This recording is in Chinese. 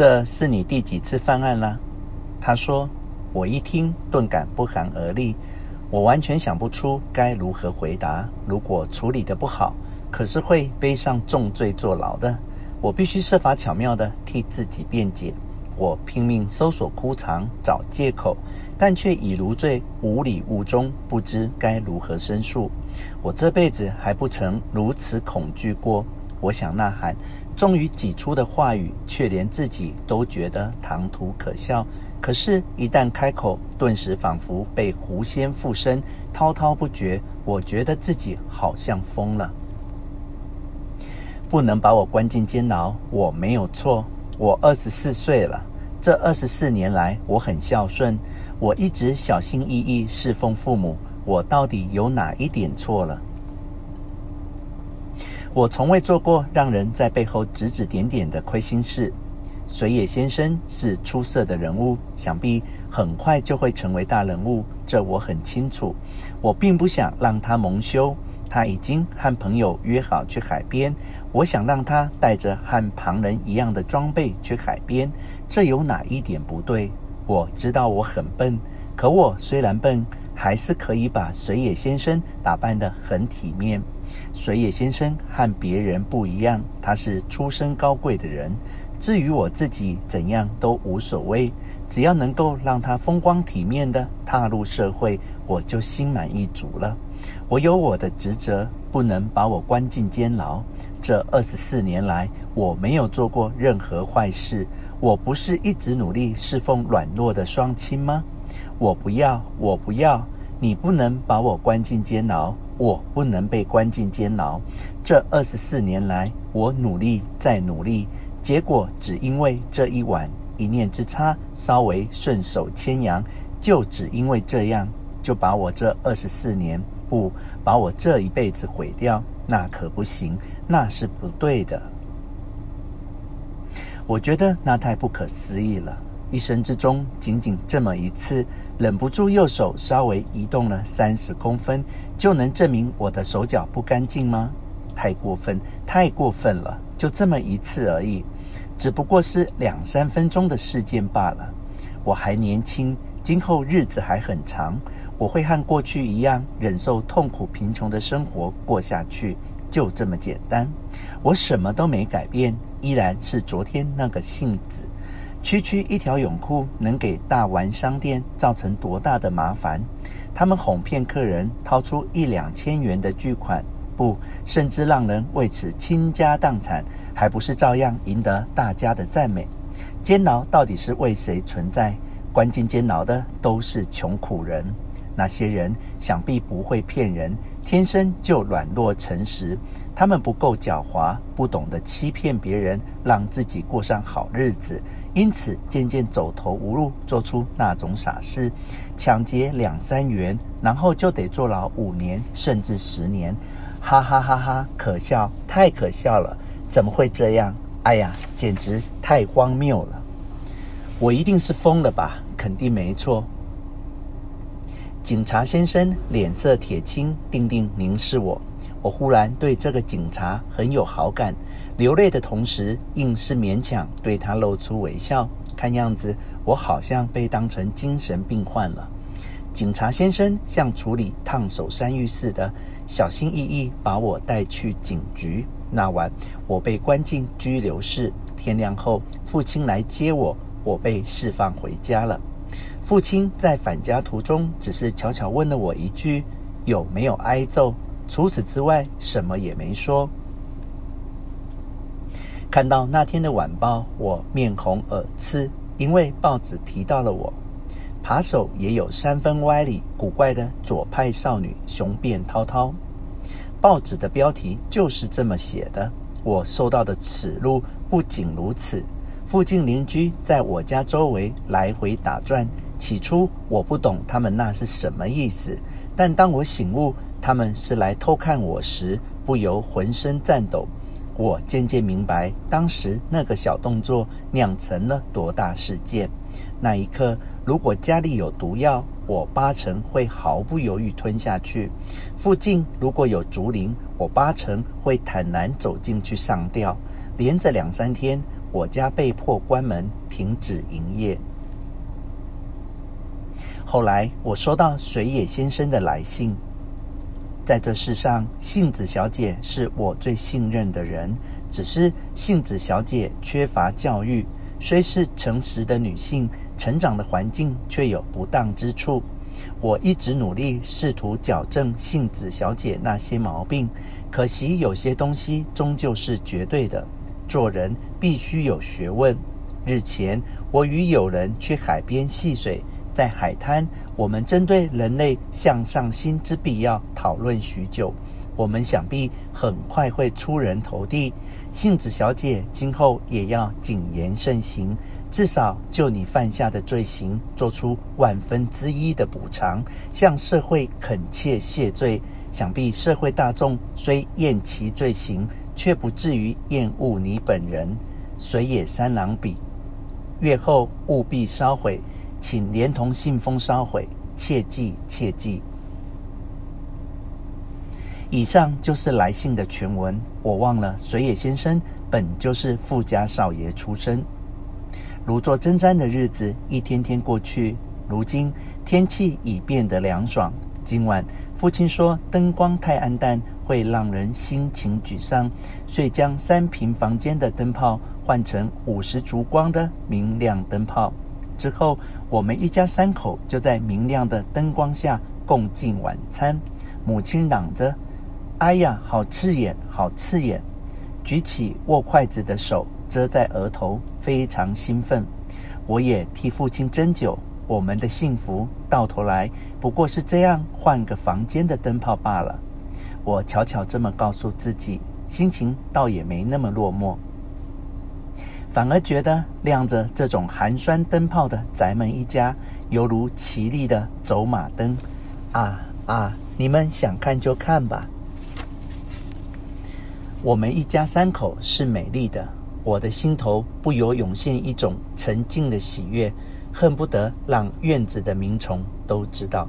这是你第几次犯案了？他说。我一听，顿感不寒而栗。我完全想不出该如何回答。如果处理得不好，可是会背上重罪坐牢的。我必须设法巧妙地替自己辩解。我拼命搜索枯肠，找借口，但却已如坠五里雾中，不知该如何申诉。我这辈子还不曾如此恐惧过。我想呐喊，终于挤出的话语，却连自己都觉得唐突可笑。可是，一旦开口，顿时仿佛被狐仙附身，滔滔不绝。我觉得自己好像疯了。不能把我关进监牢，我没有错。我二十四岁了，这二十四年来，我很孝顺，我一直小心翼翼侍奉父母。我到底有哪一点错了？我从未做过让人在背后指指点点的亏心事。水野先生是出色的人物，想必很快就会成为大人物，这我很清楚。我并不想让他蒙羞，他已经和朋友约好去海边，我想让他带着和旁人一样的装备去海边，这有哪一点不对？我知道我很笨，可我虽然笨，还是可以把水野先生打扮得很体面。水野先生和别人不一样，他是出身高贵的人。至于我自己怎样都无所谓，只要能够让他风光体面地踏入社会，我就心满意足了。我有我的职责，不能把我关进监牢。这二十四年来，我没有做过任何坏事。我不是一直努力侍奉软弱的双亲吗？我不要，我不要！你不能把我关进监牢，我不能被关进监牢。这二十四年来，我努力再努力。结果只因为这一晚一念之差，稍微顺手牵羊，就只因为这样，就把我这二十四年，不，把我这一辈子毁掉，那可不行，那是不对的。我觉得那太不可思议了，一生之中仅仅这么一次，忍不住右手稍微移动了三十公分，就能证明我的手脚不干净吗？太过分，太过分了！就这么一次而已，只不过是两三分钟的事件罢了。我还年轻，今后日子还很长，我会和过去一样忍受痛苦贫穷的生活过下去，就这么简单。我什么都没改变，依然是昨天那个性子。区区一条泳裤能给大丸商店造成多大的麻烦？他们哄骗客人掏出一两千元的巨款。不，甚至让人为此倾家荡产，还不是照样赢得大家的赞美？监牢到底是为谁存在？关进监牢的都是穷苦人，那些人想必不会骗人，天生就软弱诚实。他们不够狡猾，不懂得欺骗别人，让自己过上好日子，因此渐渐走投无路，做出那种傻事，抢劫两三元，然后就得坐牢五年甚至十年。哈哈哈哈！可笑，太可笑了！怎么会这样？哎呀，简直太荒谬了！我一定是疯了吧？肯定没错。警察先生脸色铁青，定定凝视我。我忽然对这个警察很有好感，流泪的同时，硬是勉强对他露出微笑。看样子，我好像被当成精神病患了。警察先生像处理烫手山芋似的。小心翼翼把我带去警局。那晚，我被关进拘留室。天亮后，父亲来接我，我被释放回家了。父亲在返家途中，只是悄悄问了我一句：“有没有挨揍？”除此之外，什么也没说。看到那天的晚报，我面红耳赤，因为报纸提到了我。扒手也有三分歪理，古怪的左派少女，雄辩滔滔。报纸的标题就是这么写的。我受到的耻辱不仅如此，附近邻居在我家周围来回打转。起初我不懂他们那是什么意思，但当我醒悟他们是来偷看我时，不由浑身颤抖。我渐渐明白，当时那个小动作酿成了多大事件。那一刻，如果家里有毒药，我八成会毫不犹豫吞下去；附近如果有竹林，我八成会坦然走进去上吊。连着两三天，我家被迫关门，停止营业。后来我收到水野先生的来信，在这世上，杏子小姐是我最信任的人。只是杏子小姐缺乏教育，虽是诚实的女性，成长的环境却有不当之处。我一直努力试图矫正杏子小姐那些毛病，可惜有些东西终究是绝对的。做人必须有学问。日前，我与友人去海边戏水，在海滩，我们针对人类向上心之必要讨论许久。我们想必很快会出人头地。杏子小姐今后也要谨言慎行，至少就你犯下的罪行做出万分之一的补偿，向社会恳切谢罪。想必社会大众虽厌其罪行。却不至于厌恶你本人，水野三郎笔。月后务必烧毁，请连同信封烧毁，切记切记。以上就是来信的全文。我忘了，水野先生本就是富家少爷出身。如坐针毡的日子一天天过去，如今天气已变得凉爽。今晚父亲说灯光太暗淡。会让人心情沮丧，遂将三平房间的灯泡换成五十烛光的明亮灯泡。之后，我们一家三口就在明亮的灯光下共进晚餐。母亲嚷着：“哎呀，好刺眼，好刺眼！”举起握筷子的手遮在额头，非常兴奋。我也替父亲斟酒。我们的幸福到头来不过是这样换个房间的灯泡罢了。我悄悄这么告诉自己，心情倒也没那么落寞，反而觉得亮着这种寒酸灯泡的咱们一家，犹如绮丽的走马灯。啊啊！你们想看就看吧。我们一家三口是美丽的，我的心头不由涌现一种沉静的喜悦，恨不得让院子的鸣虫都知道。